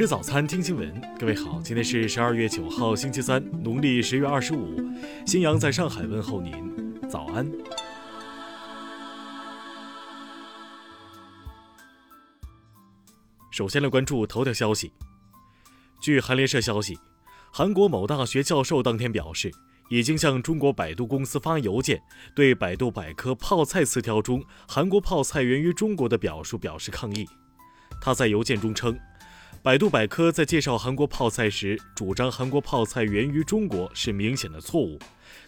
吃早餐，听新闻。各位好，今天是十二月九号，星期三，农历十月二十五。新阳在上海问候您，早安。首先来关注头条消息。据韩联社消息，韩国某大学教授当天表示，已经向中国百度公司发邮件，对百度百科泡菜词条中“韩国泡菜源于中国”的表述表示抗议。他在邮件中称，百度百科在介绍韩国泡菜时，主张韩国泡菜源于中国是明显的错误。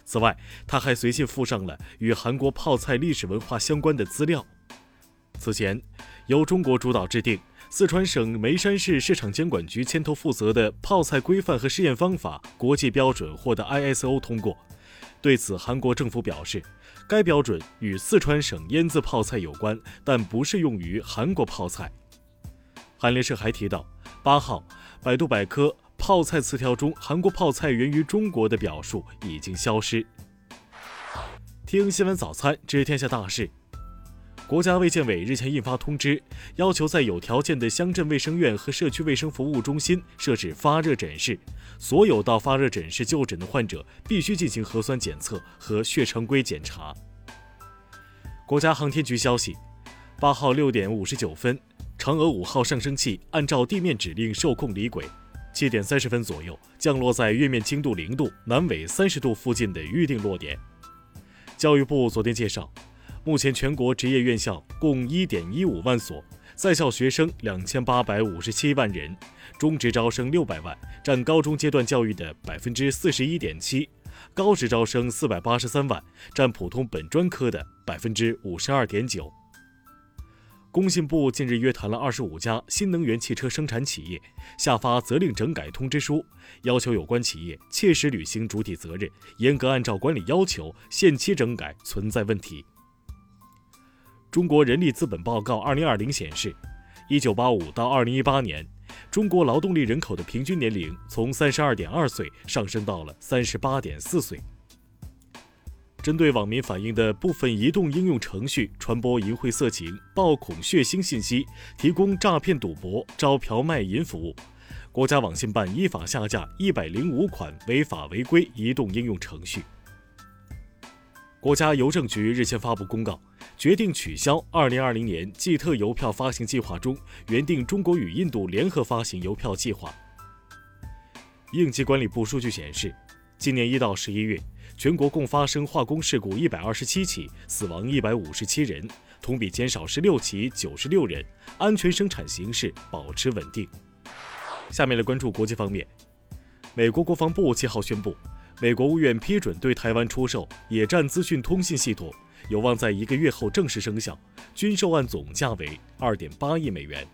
此外，他还随信附上了与韩国泡菜历史文化相关的资料。此前，由中国主导制定。四川省眉山市市场监管局牵头负责的泡菜规范和试验方法国际标准获得 ISO 通过。对此，韩国政府表示，该标准与四川省腌制泡菜有关，但不适用于韩国泡菜。韩联社还提到，八号，百度百科泡菜词条中“韩国泡菜源于中国”的表述已经消失。听新闻早餐知天下大事。国家卫健委日前印发通知，要求在有条件的乡镇卫生院和社区卫生服务中心设置发热诊室，所有到发热诊室就诊的患者必须进行核酸检测和血常规检查。国家航天局消息，八号六点五十九分，嫦娥五号上升器按照地面指令受控离轨，七点三十分左右降落在月面经度零度、南纬三十度附近的预定落点。教育部昨天介绍。目前全国职业院校共一点一五万所，在校学生两千八百五十七万人，中职招生六百万，占高中阶段教育的百分之四十一点七；高职招生四百八十三万，占普通本专科的百分之五十二点九。工信部近日约谈了二十五家新能源汽车生产企业，下发责令整改通知书，要求有关企业切实履行主体责任，严格按照管理要求，限期整改存在问题。中国人力资本报告二零二零显示，一九八五到二零一八年，中国劳动力人口的平均年龄从三十二点二岁上升到了三十八点四岁。针对网民反映的部分移动应用程序传播淫秽色情、暴恐血腥信息，提供诈骗、赌博、招嫖卖淫服务，国家网信办依法下架一百零五款违法违规移动应用程序。国家邮政局日前发布公告。决定取消2020年季特邮票发行计划中原定中国与印度联合发行邮票计划。应急管理部数据显示，今年一到十一月，全国共发生化工事故一百二十七起，死亡一百五十七人，同比减少十六起，九十六人，安全生产形势保持稳定。下面来关注国际方面，美国国防部七号宣布，美国务院批准对台湾出售野战资讯通信系统。有望在一个月后正式生效，均售案总价为二点八亿美元。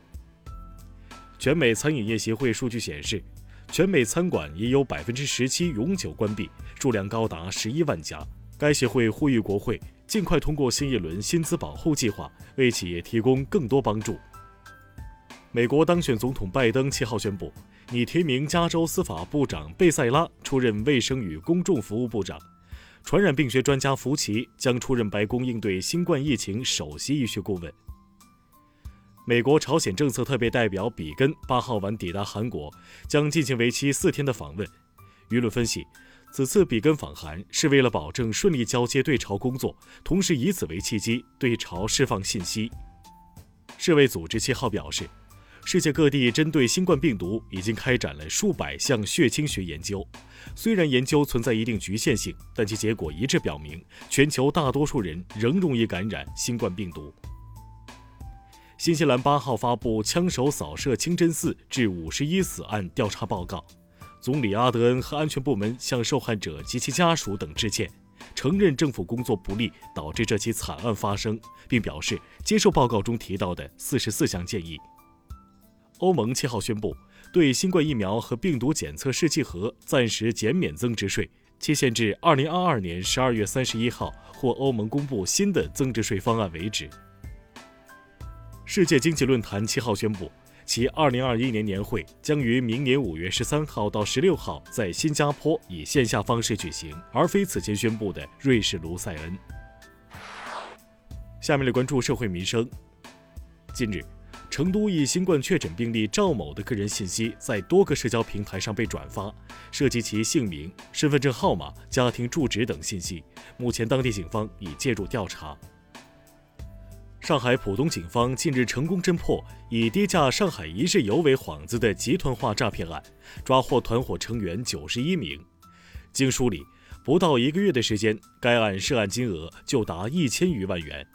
全美餐饮业协会数据显示，全美餐馆已有百分之十七永久关闭，数量高达十一万家。该协会呼吁国会尽快通过新一轮薪资保护计划，为企业提供更多帮助。美国当选总统拜登七号宣布，拟提名加州司法部长贝塞拉出任卫生与公众服务部长。传染病学专家福奇将出任白宫应对新冠疫情首席医学顾问。美国朝鲜政策特别代表比根八号晚抵达韩国，将进行为期四天的访问。舆论分析，此次比根访韩是为了保证顺利交接对朝工作，同时以此为契机对朝释放信息。世卫组织七号表示。世界各地针对新冠病毒已经开展了数百项血清学研究，虽然研究存在一定局限性，但其结果一致表明，全球大多数人仍容易感染新冠病毒。新西兰八号发布枪手扫射清真寺致五十一死案调查报告，总理阿德恩和安全部门向受害者及其家属等致歉，承认政府工作不力导致这起惨案发生，并表示接受报告中提到的四十四项建议。欧盟七号宣布，对新冠疫苗和病毒检测试剂盒暂时减免增值税，期限至二零二二年十二月三十一号或欧盟公布新的增值税方案为止。世界经济论坛七号宣布，其二零二一年年会将于明年五月十三号到十六号在新加坡以线下方式举行，而非此前宣布的瑞士卢塞恩。下面来关注社会民生，近日。成都一新冠确诊病例赵某的个人信息在多个社交平台上被转发，涉及其姓名、身份证号码、家庭住址等信息。目前，当地警方已介入调查。上海浦东警方近日成功侦破以低价上海一日游为幌子的集团化诈骗案，抓获团伙成员九十一名。经梳理，不到一个月的时间，该案涉案金额就达一千余万元。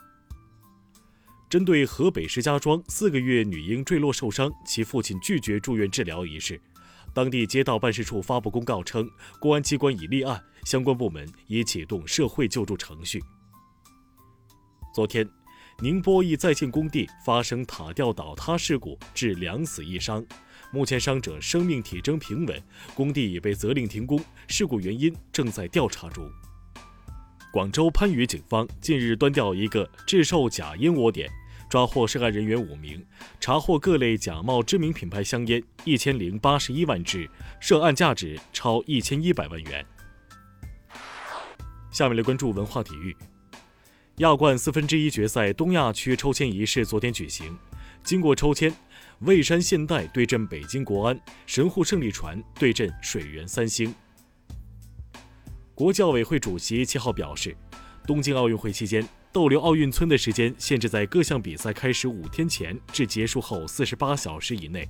针对河北石家庄四个月女婴坠落受伤，其父亲拒绝住院治疗一事，当地街道办事处发布公告称，公安机关已立案，相关部门已启动社会救助程序。昨天。宁波一在建工地发生塔吊倒塌事故，致两死一伤。目前伤者生命体征平稳，工地已被责令停工，事故原因正在调查中。广州番禺警方近日端掉一个制售假烟窝点，抓获涉案人员五名，查获各类假冒知名品牌香烟一千零八十一万支，涉案价值超一千一百万元。下面来关注文化体育。亚冠四分之一决赛东亚区抽签仪式昨天举行，经过抽签，蔚山现代对阵北京国安，神户胜利船对阵水源三星。国教委会主席七号表示，东京奥运会期间逗留奥运村的时间限制在各项比赛开始五天前至结束后四十八小时以内。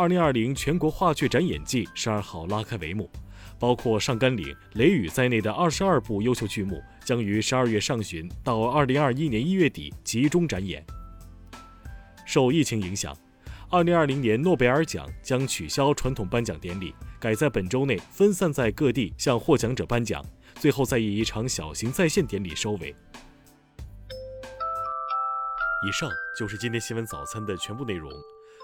二零二零全国话剧展演季十二号拉开帷幕。包括上甘岭、雷雨在内的二十二部优秀剧目将于十二月上旬到二零二一年一月底集中展演。受疫情影响，二零二零年诺贝尔奖将取消传统颁奖典礼，改在本周内分散在各地向获奖者颁奖，最后再以一场小型在线典礼收尾。以上就是今天新闻早餐的全部内容。